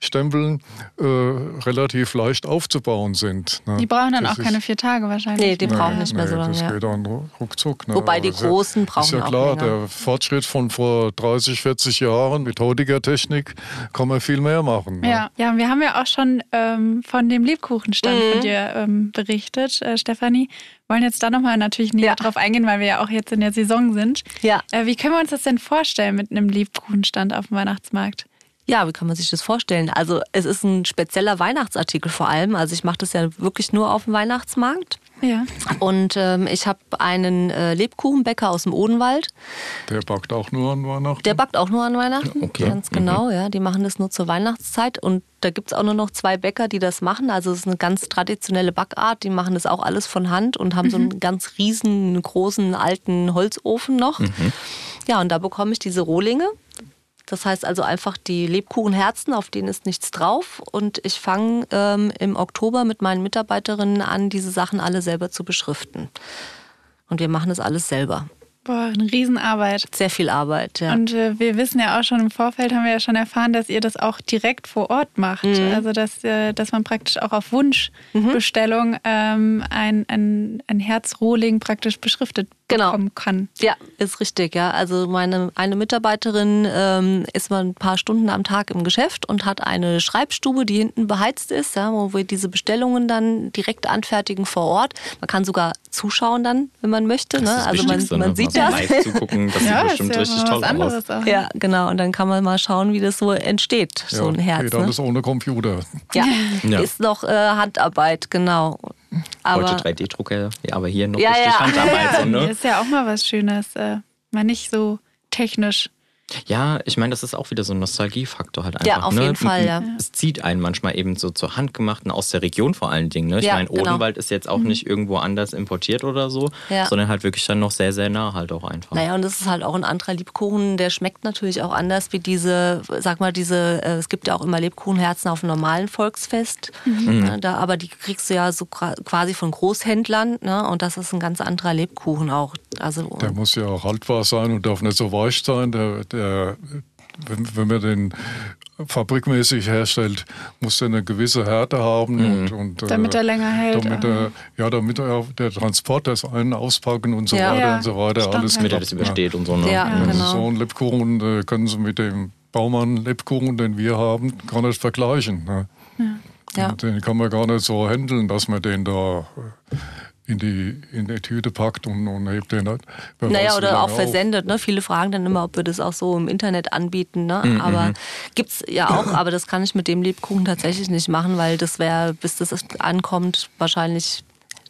Stempeln, äh, relativ leicht aufzubauen sind. Ne? Die brauchen dann Das auch keine vier Tage wahrscheinlich. Nee, die brauchen nicht mehr so lange, Das ja. geht dann ruckzuck. Ne? Wobei die Aber ist ja- Großen Ist brauchen ja klar, der Fortschritt von vor 30, 40 Jahren mit heutiger Technik kann man viel mehr machen. Ne? Ja, ja, und wir haben ja auch schon ähm, von dem Lebkuchenstand Mhm. von dir ähm, berichtet, äh, Stefanie. Wollen jetzt da nochmal natürlich näher Ja. drauf eingehen, weil wir ja auch jetzt in der Saison sind. Ja. Äh, wie können wir uns das denn vorstellen mit einem Lebkuchenstand auf dem Weihnachtsmarkt? Ja, wie kann man sich das vorstellen? Also es ist ein spezieller Weihnachtsartikel vor allem. Also ich mache das ja wirklich nur auf dem Weihnachtsmarkt. Ja. Und ähm, ich habe einen äh, Lebkuchenbäcker aus dem Odenwald. Der backt auch nur an Weihnachten. Der backt auch nur an Weihnachten. Okay. Ganz genau, ja. Die machen das nur zur Weihnachtszeit. Und da gibt es auch nur noch zwei Bäcker, die das machen. Also es ist eine ganz traditionelle Backart. Die machen das auch alles von Hand und haben so einen ganz riesen, großen, alten Holzofen noch. Ja, und da bekomme ich diese Rohlinge. Das heißt also einfach die Lebkuchenherzen, auf denen ist nichts drauf. Und ich fange ähm, im Oktober mit meinen Mitarbeiterinnen an, diese Sachen alle selber zu beschriften. Und wir machen das alles selber. Boah, eine Riesenarbeit. Sehr viel Arbeit, ja. Und äh, wir wissen ja auch schon im Vorfeld, haben wir ja schon erfahren, dass ihr das auch direkt vor Ort macht. Mhm. Also, dass, äh, dass man praktisch auch auf Wunschbestellung ähm, ein, ein, ein Herzrohling praktisch beschriftet Genau. bekommen kann. Ja, ist richtig, ja. Also meine eine Mitarbeiterin ähm, ist mal ein paar Stunden am Tag im Geschäft und hat eine Schreibstube, die hinten beheizt ist, ja, wo wir diese Bestellungen dann direkt anfertigen vor Ort. Man kann sogar zuschauen dann, wenn man möchte. Das Ne? Also man, Wichtigste, man ne? sieht das. Live zugucken, das sieht bestimmt ist ja richtig mal toll was aus. Ja, genau. Und dann kann man mal schauen, wie das so entsteht, so ein Herz. Geht Ne? alles ohne Computer. Ja. Ja. ist noch äh, Handarbeit, genau. Aber Heute 3D-Drucker, ja, aber hier noch Ja, richtig ja. Handarbeit. So, Das ne? ist ja auch mal was Schönes. Äh, mal nicht so technisch. Ja, ich meine, das ist auch wieder so ein Nostalgiefaktor halt einfach. Ja, auf ne? jeden Fall, ja. Es zieht einen manchmal eben so zur Handgemachten aus der Region vor allen Dingen. Ne? Ich Ja, meine, genau. Odenwald ist jetzt auch nicht irgendwo anders importiert oder so, Ja. sondern halt wirklich dann noch sehr, sehr nah halt auch einfach. Naja, und das ist halt auch ein anderer Lebkuchen, der schmeckt natürlich auch anders wie diese, sag mal, diese, äh, es gibt ja auch immer Lebkuchenherzen auf einem normalen Volksfest. Ne, da, aber die kriegst du ja so quasi von Großhändlern, ne? Und das ist ein ganz anderer Lebkuchen auch. Also Der muss ja auch haltbar sein und darf nicht so weich sein. Der, der, wenn, wenn man den fabrikmäßig herstellt, muss der eine gewisse Härte haben. Und, und, äh, Damit er länger hält, Damit er, ja, damit er der Transport, das Ein- Auspacken und so Ja. weiter Ja, und so weiter, Standard. alles Damit er das übersteht und so. Ne? Ja, genau. So einen Lebkuchen äh, können Sie mit dem Baumann-Lebkuchen, den wir haben, gar nicht vergleichen. Ne? Ja. Den kann man gar nicht so handeln, dass man den da äh, in die, in die Tüte packt und, und hebt den halt. Naja, oder auch versendet. Ne? Viele fragen dann immer, ob wir das auch so im Internet anbieten. Ne? Mhm, Aber gibt's ja auch, aber das kann ich mit dem Lebkuchen tatsächlich nicht machen, weil das wäre, bis das ankommt, wahrscheinlich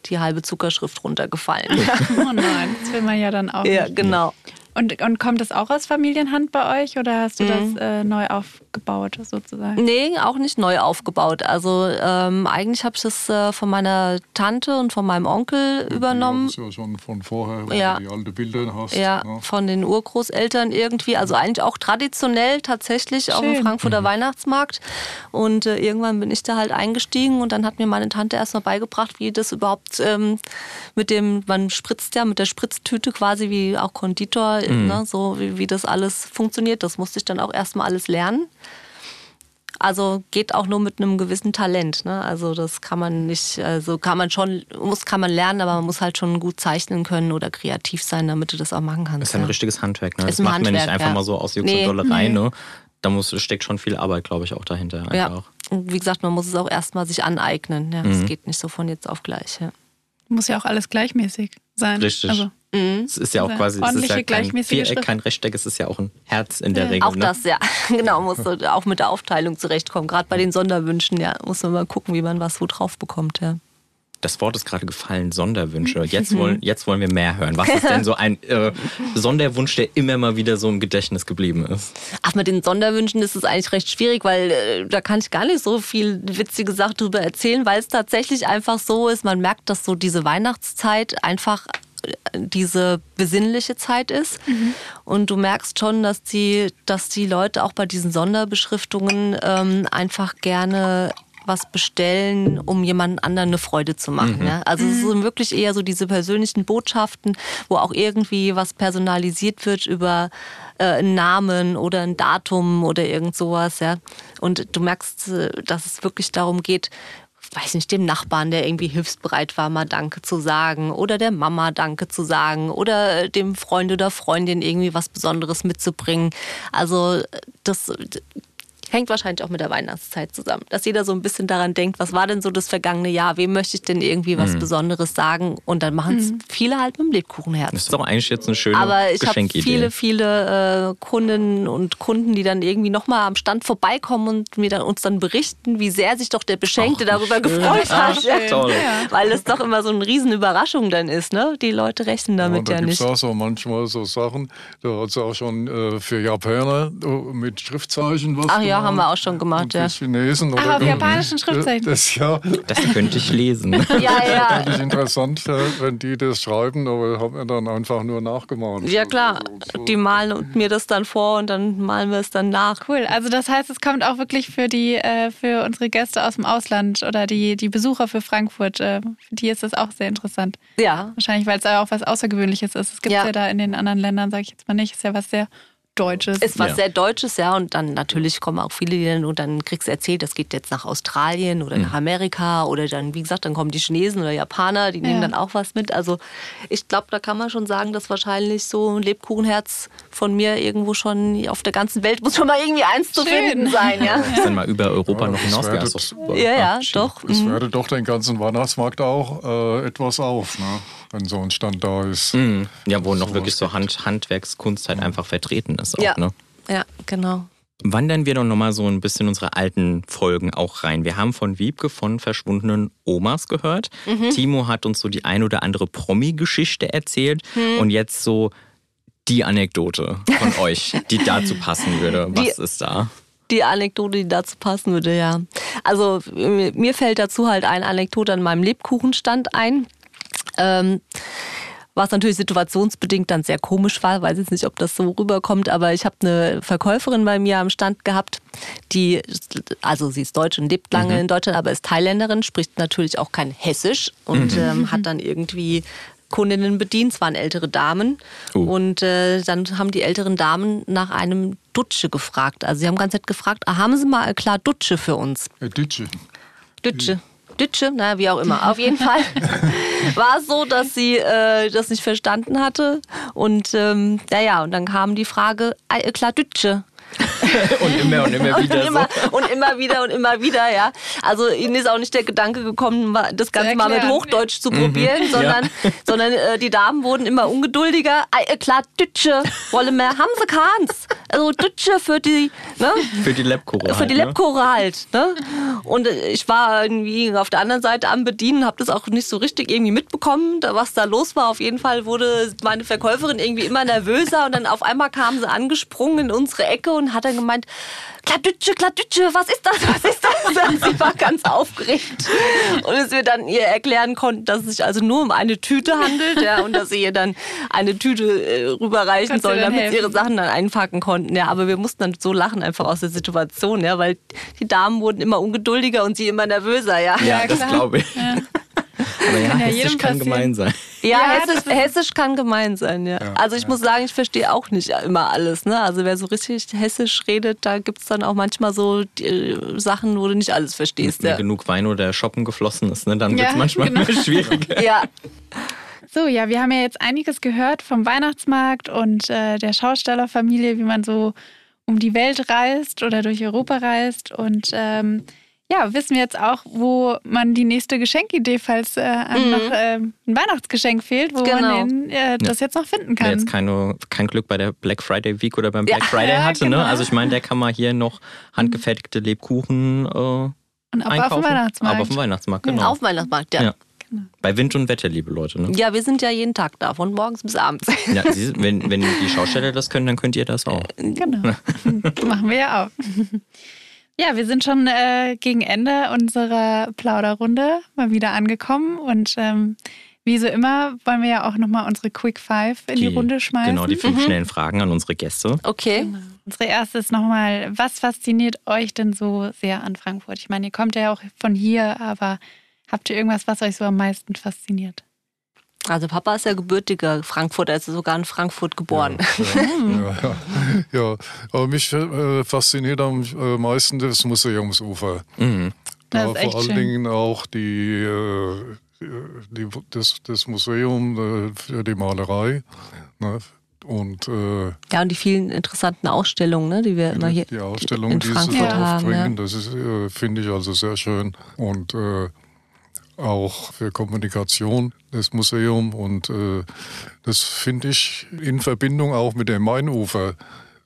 die halbe Zuckerschrift runtergefallen. Oh nein, das will man ja dann auch. ja, nicht. genau. Und, und kommt das auch aus Familienhand bei euch oder hast du das äh, neu aufgebaut sozusagen? Nee, auch nicht neu aufgebaut. Also ähm, eigentlich habe ich das äh, von meiner Tante und von meinem Onkel übernommen. Das ist ja schon von vorher, wenn Ja. du die alte Bilder hast. Ja, ne? von den Urgroßeltern irgendwie. Also eigentlich auch traditionell tatsächlich auf dem Schön. Frankfurter Weihnachtsmarkt. Und äh, irgendwann bin ich da halt eingestiegen und dann hat mir meine Tante erstmal beigebracht, wie das überhaupt ähm, mit dem, man spritzt ja mit der Spritztüte quasi wie auch Konditor, ne, so wie, wie das alles funktioniert. Das musste ich dann auch erstmal alles lernen. Also geht auch nur mit einem gewissen Talent. Ne? Also das kann man nicht, also kann man schon, muss kann man lernen, aber man muss halt schon gut zeichnen können oder kreativ sein, damit du das auch machen kannst. Das ist ein ja. richtiges Handwerk. Ne? Ist Das ein macht man nicht Handwerk, einfach ja. mal so aus Jux Nee. und Dollerei. Ne? Da muss, steckt schon viel Arbeit, glaube ich, auch dahinter. Ja, Einfach. und wie gesagt, man muss es auch erstmal sich aneignen. Ja. Das geht nicht so von jetzt auf gleich. Ja. Muss ja auch alles gleichmäßig sein. Richtig. Also Mhm. Es ist ja auch quasi, es ist ja kein Viereck, Schrift. kein Rechteck, es ist ja auch ein Herz in der ja. Regel. Auch ne? das, ja. genau, muss auch mit der Aufteilung zurechtkommen. Gerade bei den Sonderwünschen, ja, muss man mal gucken, wie man was wo drauf bekommt, ja. Das Wort ist gerade gefallen, Sonderwünsche. Jetzt wollen, jetzt wollen wir mehr hören. Was ist denn so ein äh, Sonderwunsch, der immer mal wieder so im Gedächtnis geblieben ist? Ach, mit den Sonderwünschen ist es eigentlich recht schwierig, weil äh, da kann ich gar nicht so viel witzige Sachen drüber erzählen, weil es tatsächlich einfach so ist, man merkt, dass so diese Weihnachtszeit einfach äh, diese besinnliche Zeit ist. Mhm. Und du merkst schon, dass die, dass die Leute auch bei diesen Sonderbeschriftungen ähm, einfach gerne was bestellen, um jemand anderen eine Freude zu machen. Mhm. Ja? Also es sind wirklich eher so diese persönlichen Botschaften, wo auch irgendwie was personalisiert wird über äh, einen Namen oder ein Datum oder irgend sowas. Ja? Und du merkst, äh, dass es wirklich darum geht, weiß nicht, dem Nachbarn, der irgendwie hilfsbereit war, mal Danke zu sagen oder der Mama Danke zu sagen oder dem Freund oder Freundin irgendwie was Besonderes mitzubringen. Also das Hängt wahrscheinlich auch mit der Weihnachtszeit zusammen. Dass jeder so ein bisschen daran denkt, was war denn so das vergangene Jahr? Wem möchte ich denn irgendwie was mhm. Besonderes sagen? Und dann machen es mhm. viele halt mit dem Lebkuchenherz. Das ist doch eigentlich jetzt eine schöne Aber ich habe viele, viele äh, Kundinnen und Kunden, die dann irgendwie nochmal am Stand vorbeikommen und mir dann, uns dann berichten, wie sehr sich doch der Beschenkte Ach, darüber schön. gefreut hat. Ach, toll. Weil es doch immer so eine Riesenüberraschung dann ist. Ne? Die Leute rechnen damit ja, da ja nicht. Es auch so manchmal so Sachen, da hat es auch schon äh, für Japaner äh, mit Schriftzeichen was Ach, ja haben wir auch schon gemacht, ja. Chinesen oder Ach, auf japanischen Schriftzeichen. Das, ja. das könnte ich lesen. ja, ja. Finde ich interessant, wenn die das schreiben, aber haben wir dann einfach nur nachgemalt. Ja, klar. So. Die malen mir das dann vor und dann malen wir es dann nach. Cool. Also, das heißt, es kommt auch wirklich für die, äh, für unsere Gäste aus dem Ausland oder die, die Besucher für Frankfurt. Äh, für die ist das auch sehr interessant. Ja. Wahrscheinlich, weil es auch was Außergewöhnliches ist. Es gibt ja. ja da in den anderen Ländern, sage ich jetzt mal nicht. Ist ja was sehr Deutsches. Ist was ja. sehr Deutsches, ja. Und dann natürlich kommen auch viele, die dann, und dann kriegst du erzählt, das geht jetzt nach Australien oder mhm. nach Amerika oder dann, wie gesagt, dann kommen die Chinesen oder Japaner, die nehmen ja. dann auch was mit. Also ich glaube, da kann man schon sagen, dass wahrscheinlich so ein Lebkuchenherz von mir irgendwo schon auf der ganzen Welt muss schon mal irgendwie eins Schön. zu finden sein, ja. Ist dann mal über Europa ja, noch hinausgegangen. Ja, ja, doch. Es mhm. werde doch den ganzen Weihnachtsmarkt auch äh, etwas auf. Ne? wenn so ein Stand da ist. Mhm. Ja, wo noch wirklich so Hand, Handwerkskunst halt einfach vertreten ist. Auch, ja. Ne? ja, genau. Wandern wir doch nochmal so ein bisschen unsere alten Folgen auch rein. Wir haben von Wiebke von verschwundenen Omas gehört. Mhm. Timo hat uns so die ein oder andere Promi-Geschichte erzählt. Mhm. Und jetzt so die Anekdote von euch, die dazu passen würde. Was die, ist da? Die Anekdote, die dazu passen würde, ja. Also mir fällt dazu halt eine Anekdote an meinem Lebkuchenstand ein. Ähm, was natürlich situationsbedingt dann sehr komisch war, weiß jetzt nicht, ob das so rüberkommt, aber ich habe eine Verkäuferin bei mir am Stand gehabt, die, also sie ist Deutsch und lebt lange mhm. in Deutschland, aber ist Thailänderin, spricht natürlich auch kein Hessisch und mhm. ähm, hat dann irgendwie Kundinnen bedient, es waren ältere Damen. Uh. Und äh, dann haben die älteren Damen nach einem Dutsche gefragt. Also sie haben ganz nett gefragt, ah, haben Sie mal klar Dutsche für uns? Dutsche. Dutsche. Dütsche, naja, wie auch immer. Auf jeden Fall war es so, dass sie äh, das nicht verstanden hatte. Und ähm, naja, und dann kam die Frage, äh, klar Dütsche. und immer und immer wieder. Und immer, so. und immer wieder und immer wieder, ja. Also ihnen ist auch nicht der Gedanke gekommen, das Ganze mal mit Hochdeutsch zu probieren, mhm, sondern, ja. sondern äh, die Damen wurden immer ungeduldiger. Äh, klar, Dütsche, wolle mehr, haben sie keins. Also Dütsche für die, ne? Für die Lebkuche. Für die halt, Lebkuche ne? halt, ne? Und ich war irgendwie auf der anderen Seite am Bedienen, habe das auch nicht so richtig irgendwie mitbekommen, was da los war. Auf jeden Fall wurde meine Verkäuferin irgendwie immer nervöser und dann auf einmal kam sie angesprungen in unsere Ecke und hat dann gemeint, Kladütsche, Kladütsche, was ist das, was ist das? sie war ganz aufgeregt. Und dass wir dann ihr erklären konnten, dass es sich also nur um eine Tüte handelt ja, und dass sie ihr dann eine Tüte äh, rüberreichen soll, damit helfen? sie ihre Sachen dann einpacken konnten. Ja, aber wir mussten dann so lachen einfach aus der Situation, ja, weil die Damen wurden immer ungeduldiger und sie immer nervöser. Ja, ja, ja das glaube ich. Ja. Aber ja, kann ja Hessisch kann gemein sein. Ja, ja Hessisch, Hessisch, kann gemein sein, ja. ja also ich muss sagen, ich verstehe auch nicht immer alles. Ne? Also wer so richtig Hessisch redet, da gibt es dann auch manchmal so die, äh, Sachen, wo du nicht alles verstehst. Wenn genug Wein oder Shoppen geflossen ist, ne? dann wird es manchmal genau. schwieriger. Ja. So, ja, wir haben ja jetzt einiges gehört vom Weihnachtsmarkt und äh, der Schaustellerfamilie, wie man so um die Welt reist oder durch Europa reist. Und ähm, ja, wissen wir jetzt auch, wo man die nächste Geschenkidee, falls äh, Mhm. noch äh, ein Weihnachtsgeschenk fehlt, wo Genau. man den, äh, das jetzt noch finden Wer kann. jetzt keine, kein Glück bei der Black Friday Week oder beim Ja. Black Friday Ja, hatte, genau. ne? Also ich meine, der kann mal hier noch handgefertigte Lebkuchen äh, Und auch auf einkaufen. dem Weihnachtsmarkt. Aber auf dem Weihnachtsmarkt, genau. Auf Weihnachtsmarkt, ja. Ja. Genau. Bei Wind und Wetter, liebe Leute. Ne? Ja, wir sind ja jeden Tag da, von morgens bis abends. Ja, Sie, wenn, wenn die Schausteller das können, dann könnt ihr das auch. Genau. Machen wir ja auch. Ja, wir sind schon äh, gegen Ende unserer Plauderrunde mal wieder angekommen und ähm, wie so immer wollen wir ja auch nochmal unsere Quick Five in die, Runde schmeißen. Genau, die fünf schnellen Fragen an unsere Gäste. Okay. Unsere erste ist nochmal, was fasziniert euch denn so sehr an Frankfurt? Ich meine, ihr kommt ja auch von hier, aber habt ihr irgendwas, was euch so am meisten fasziniert? Also Papa ist ja gebürtiger Frankfurter, er ist sogar in Frankfurt geboren. Ja, ja, ja, aber mich äh, fasziniert am äh, meisten das Museumsufer. Mhm. Das Da ist echt vor allen schön. Dingen auch die, äh, die, das, das Museum äh, für die Malerei. Ne? Und äh, Ja, und die vielen interessanten Ausstellungen, ne, die wir immer hier die Ausstellung, in die sie Frankfurt dort haben. aufbringen, Ja. das ist, äh, finde ich also sehr schön. Und äh, auch für Kommunikation, das Museum. Und äh, das finde ich in Verbindung auch mit dem Mainufer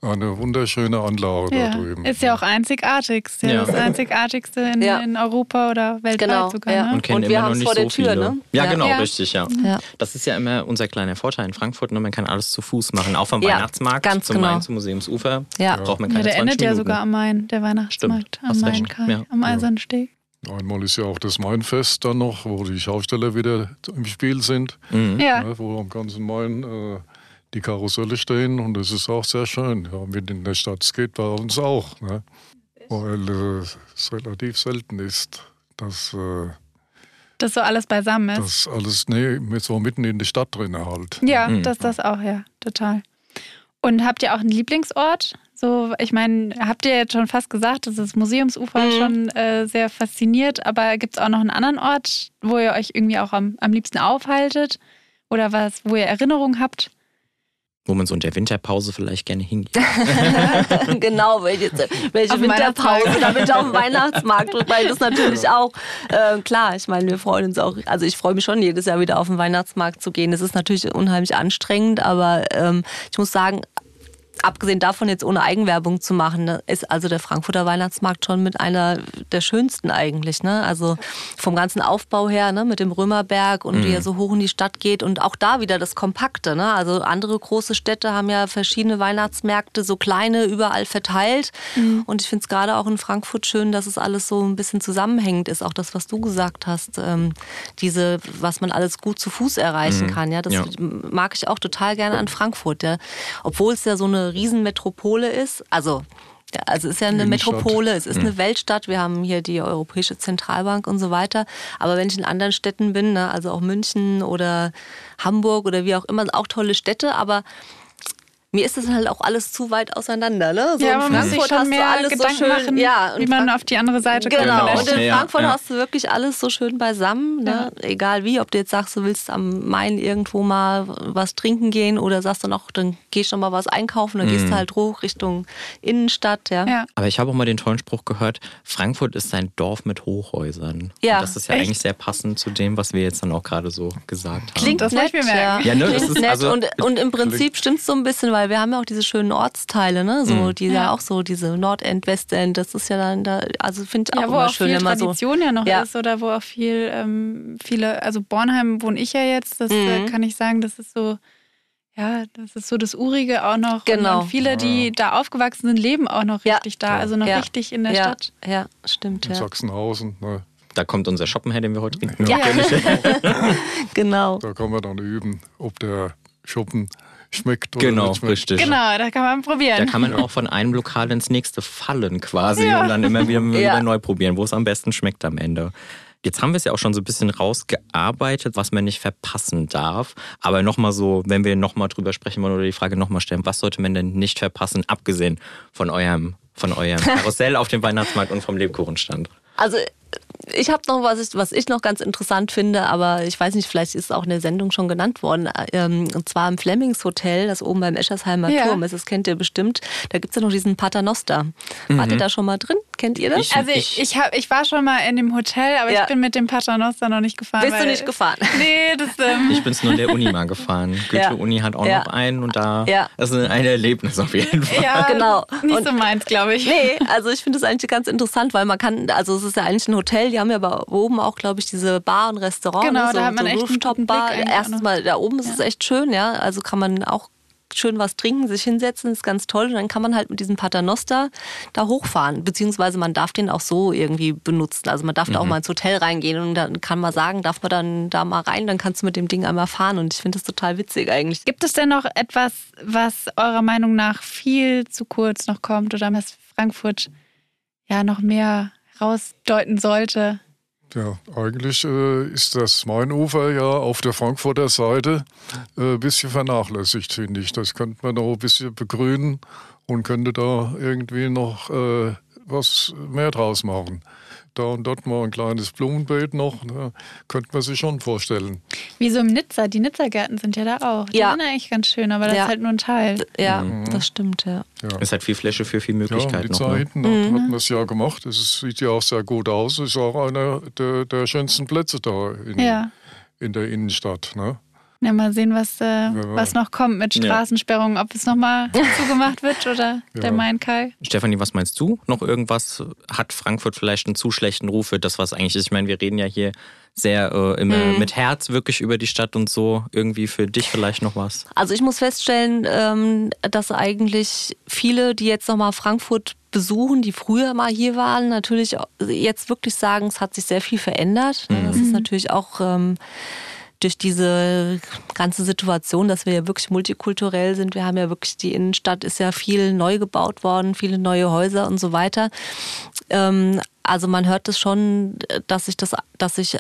eine wunderschöne Anlage Ja, da drüben. ist ja auch einzigartig. Ist ja, Ja. das einzigartigste in, Ja. in Europa oder weltweit Genau, sogar. ja. Ne? Und Und wir immer noch haben's nicht vor so der Tür, viele. ne? Ja, Ja. genau, Ja. richtig, ja. Ja. Das ist ja immer unser kleiner Vorteil in Frankfurt. Ne? Man kann alles zu Fuß machen. Auch vom Ja, Weihnachtsmarkt ganz zum genau. Main, zum Museumsufer. Ja. Braucht man Ja, keine der 20 endet ja sogar am Main, der Weihnachtsmarkt, am recht, Mainkai, ja. am Eisernen Steg. Einmal ist ja auch das Mainfest dann noch, wo die Schausteller wieder im Spiel sind, Mhm. Ja, ne, wo am ganzen Main äh, die Karusselle stehen und das ist auch sehr schön. Ja, mit in der Stadt, es geht bei uns auch, ne? weil äh, es relativ selten ist, dass äh, dass so alles beisammen ist. das alles nee, mit so mitten in die Stadt drin halt. Ja, Mhm. das das auch, ja, total. Und habt ihr auch einen Lieblingsort? So, ich meine, habt ihr jetzt schon fast gesagt, dass das Museumsufer Mhm. schon äh, sehr fasziniert, aber gibt es auch noch einen anderen Ort, wo ihr euch irgendwie auch am, am liebsten aufhaltet? Oder was, wo ihr Erinnerungen habt? Wo man so in der Winterpause vielleicht gerne hingeht. genau, welche, welche Winterpause, damit auf dem Weihnachtsmarkt, weil das natürlich auch, äh, klar, ich meine, wir freuen uns auch, also ich freue mich schon jedes Jahr wieder auf den Weihnachtsmarkt zu gehen. Es ist natürlich unheimlich anstrengend, aber ähm, ich muss sagen, abgesehen davon jetzt ohne Eigenwerbung zu machen, ne, ist also der Frankfurter Weihnachtsmarkt schon mit einer der schönsten eigentlich. Ne? Also vom ganzen Aufbau her, ne, mit dem Römerberg und wie er so hoch in die Stadt geht und auch da wieder das Kompakte. Ne? Also andere große Städte haben ja verschiedene Weihnachtsmärkte, so kleine überall verteilt. Und ich finde es gerade auch in Frankfurt schön, dass es alles so ein bisschen zusammenhängend ist. Auch das, was du gesagt hast, ähm, diese, was man alles gut zu Fuß erreichen kann. Ja, das Ja. mag ich auch total gerne an Frankfurt. Ja. Obwohl es ja so eine Riesenmetropole ist. Also, also es ist ja eine Innenstadt. Metropole, es ist eine Weltstadt. Wir haben hier die Europäische Zentralbank und so weiter. Aber wenn ich in anderen Städten bin, ne, also auch München oder Hamburg oder wie auch immer, auch tolle Städte, aber mir ist das halt auch alles zu weit auseinander. Ne? So ja, in man muss sich Frankfurt schon hast du mehr alles Gedanken so schön, machen, ja, wie und man auf die andere Seite kommt. Genau, und in Ja, Frankfurt ja. hast du wirklich alles so schön beisammen. Ne? Egal wie, ob du jetzt sagst, du willst am Main irgendwo mal was trinken gehen oder sagst dann auch, dann gehst du noch mal was einkaufen, dann gehst du halt hoch Richtung Innenstadt. Ja. Ja. Aber ich habe auch mal den tollen Spruch gehört, Frankfurt ist ein Dorf mit Hochhäusern. Ja, Und das ist ja echt? eigentlich sehr passend zu dem, was wir jetzt dann auch gerade so gesagt haben. Klingt Das nett, merken. Ja, ne, das Klingt ist nett. also- und, und im Prinzip stimmt es so ein bisschen, weil wir haben ja auch diese schönen Ortsteile, ne? So, Mhm. die ja. Ja. auch so, diese Nordend, Westend, das ist ja dann da, also finde ich auch Ja, wo immer auch schön, viel wenn man so. Tradition ja noch Ja. ist oder wo auch viel, ähm, viele, also Bornheim wohne ich ja jetzt, das äh, Mhm. kann ich sagen, das ist so, ja, das ist so das Urige auch noch. Genau. Und, viele, die da aufgewachsen sind, leben auch noch Ja. richtig da, also noch Ja. richtig in der ja, Stadt. ja, stimmt, In ja. Sachsenhausen, ne? Da kommt unser Shoppen her, den wir heute trinken. Ja, genau. da kann man dann üben, ob der Schuppen schmeckt oder Genau, nicht schmeckt. richtig. Genau, da kann man Da probieren. kann man auch von einem Lokal ins nächste fallen quasi Ja. und dann immer wieder, Ja. wieder neu probieren, wo es am besten schmeckt am Ende. Jetzt haben wir es ja auch schon so ein bisschen rausgearbeitet, was man nicht verpassen darf. Aber nochmal so, wenn wir nochmal drüber sprechen wollen oder die Frage nochmal stellen, was sollte man denn nicht verpassen, abgesehen von eurem, von eurem Karussell auf dem Weihnachtsmarkt und vom Lebkuchenstand? Also ich habe noch was, was ich noch ganz interessant finde, aber ich weiß nicht, vielleicht ist es auch in der Sendung schon genannt worden. Ähm, und zwar im Flemings Hotel, das oben beim Eschersheimer ja. Turm ist. Das kennt ihr bestimmt. Da gibt es ja noch diesen Paternoster. Mhm. Wart ihr da schon mal drin? Kennt ihr das? Ich, also ich, ich, hab, ich war schon mal in dem Hotel, aber ja. ich bin mit dem Paternoster noch nicht gefahren. Bist du nicht gefahren? Nee, das. Ähm ich bin es nur in der Uni mal gefahren. Goethe-Uni hat auch noch einen und da. Ja. Das ist ein Erlebnis auf jeden Fall. Ja, genau. Nicht und, so meins, glaube ich. Nee, also ich finde es eigentlich ganz interessant, weil man kann, also es ist ja eigentlich ein Hotel, die haben ja aber oben auch, glaube ich, diese Bar und Restaurant. Genau, so, da hat man so echt einen Bar. Erstens mal, da oben ist ja. es echt schön, ja. Also kann man auch schön was trinken, sich hinsetzen, ist ganz toll. Und dann kann man halt mit diesem Paternoster da hochfahren. Beziehungsweise man darf den auch so irgendwie benutzen. Also man darf mhm. da auch mhm. mal ins Hotel reingehen und dann kann man sagen, darf man dann da mal rein, dann kannst du mit dem Ding einmal fahren. Und ich finde das total witzig eigentlich. Gibt es denn noch etwas, was eurer Meinung nach viel zu kurz noch kommt oder was Frankfurt ja noch mehr rausdeuten sollte? Ja, eigentlich äh, ist das Mainufer ja auf der Frankfurter Seite ein äh, bisschen vernachlässigt, finde ich. Das könnte man noch ein bisschen begrünen und könnte da irgendwie noch äh, was mehr draus machen da und dort mal ein kleines Blumenbeet noch. Ne, könnte man sich schon vorstellen. Wie so im Nizza. Die Nizza-Gärten sind ja da auch. Die ja. sind eigentlich ganz schön, aber das ja. ist halt nur ein Teil. Ja, mhm. das stimmt, ja. ja. Es hat viel Fläche für viel Möglichkeit. Ja, Nizza noch, ne? hinten mhm. hat, man es ja gemacht. Es sieht ja auch sehr gut aus. Es ist auch einer der, der schönsten Plätze da in, in der Innenstadt. Ne? Ja, mal sehen, was, äh, was noch kommt mit Straßensperrungen, ob es nochmal zugemacht wird oder ja. der Main-Kai. Stefanie, was meinst du? Noch irgendwas? Hat Frankfurt vielleicht einen zu schlechten Ruf für das, was eigentlich ist? Ich meine, wir reden ja hier sehr äh, immer mhm. mit Herz wirklich über die Stadt und so. Irgendwie für dich vielleicht noch was? Also ich muss feststellen, ähm, dass eigentlich viele, die jetzt nochmal Frankfurt besuchen, die früher mal hier waren, natürlich jetzt wirklich sagen, es hat sich sehr viel verändert. Mhm. Das ist natürlich auch... Ähm, durch diese ganze Situation, dass wir ja wirklich multikulturell sind. Wir haben ja wirklich, die Innenstadt ist ja viel neu gebaut worden, viele neue Häuser und so weiter. Ähm, also man hört es schon, dass sich das, dass sich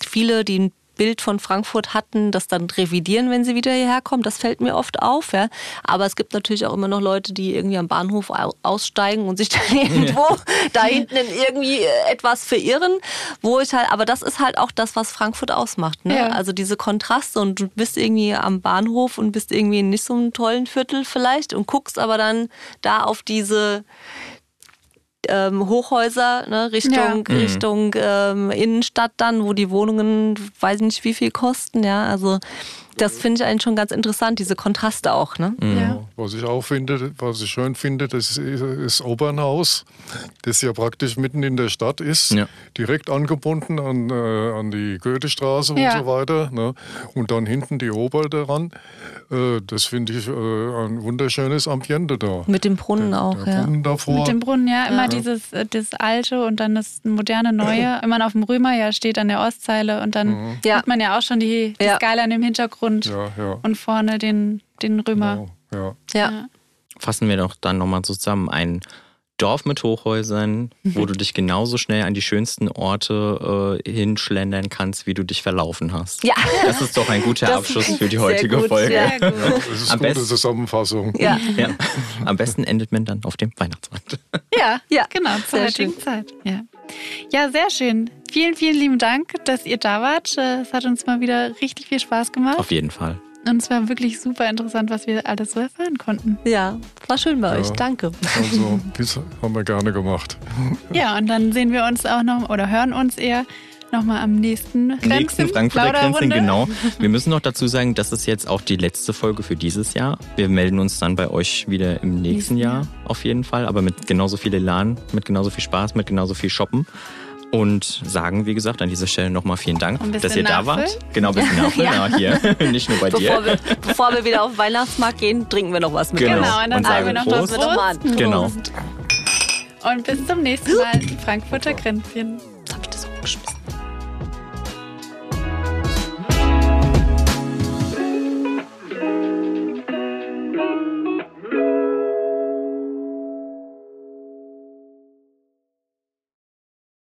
viele, die Bild von Frankfurt hatten, das dann revidieren, wenn sie wieder hierher kommen. Das fällt mir oft auf. Ja. Aber es gibt natürlich auch immer noch Leute, die irgendwie am Bahnhof aussteigen und sich dann irgendwo ja. da hinten in irgendwie etwas verirren. Wo ich halt, aber das ist halt auch das, was Frankfurt ausmacht. Ne? Ja. Also diese Kontraste und du bist irgendwie am Bahnhof und bist irgendwie in nicht so einem tollen Viertel vielleicht und guckst aber dann da auf diese ähm, Hochhäuser ne, Richtung, ja. Mhm. Richtung ähm, Innenstadt dann, wo die Wohnungen, weiß nicht wie viel kosten. Ja, also das finde ich eigentlich schon ganz interessant, diese Kontraste auch. Ne? Mhm. Ja. Was ich auch finde, was ich schön finde, das ist das Opernhaus, das ja praktisch mitten in der Stadt ist, ja. direkt angebunden an, äh, an die Goethestraße ja. und so weiter. Ne? Und dann hinten die Oper daran. Äh, das finde ich äh, ein wunderschönes Ambiente da. Mit dem Brunnen der, auch, der ja. Brunnen davor. Mit dem Brunnen, ja. Immer dieses äh, das alte und dann das moderne Neue. Wenn man auf dem Römer ja steht an der Ostzeile und dann mhm. sieht man ja auch schon die, die Skala im Hintergrund Hintergrund ja, ja. und vorne den, den Römer. Genau, ja. ja. Fassen wir doch dann nochmal zusammen. Ein Dorf mit Hochhäusern, wo mhm. du dich genauso schnell an die schönsten Orte äh, hinschlendern kannst, wie du dich verlaufen hast. Ja. Das ist doch ein guter das Abschluss für die heutige gut, Folge. Ja, das ist eine gute Zusammenfassung. Ja. ja. Am besten endet man dann auf dem Weihnachtsmarkt. Ja, ja. genau, zur sehr heutigen. Zeit. Ja. Ja, sehr schön. Vielen, vielen lieben Dank, dass ihr da wart. Es hat uns mal wieder richtig viel Spaß gemacht. Auf jeden Fall. Und es war wirklich super interessant, was wir alles so erfahren konnten. Ja, war schön bei ja, euch. Danke. Also, das haben wir gerne gemacht. Ja, und dann sehen wir uns auch noch oder hören uns eher nochmal am nächsten Grenzen. Nächsten Frankfurter Grenzen, genau. Wir müssen noch dazu sagen, das ist jetzt auch die letzte Folge für dieses Jahr. Wir melden uns dann bei euch wieder im nächsten, Jahr, auf jeden Fall, aber mit genauso viel Elan, mit genauso viel Spaß, mit genauso viel Shoppen und sagen, wie gesagt, an dieser Stelle nochmal vielen Dank, dass ihr da wart. Genau, bis nachfüllen. ja. ja, hier, nicht nur bei bevor dir. Wir, bevor wir wieder auf den Weihnachtsmarkt gehen, trinken wir noch was mit. Genau, genau und dann und sagen wir noch Prost. das Prost. Genau. Und bis zum nächsten Mal, Frankfurter Kränzchen.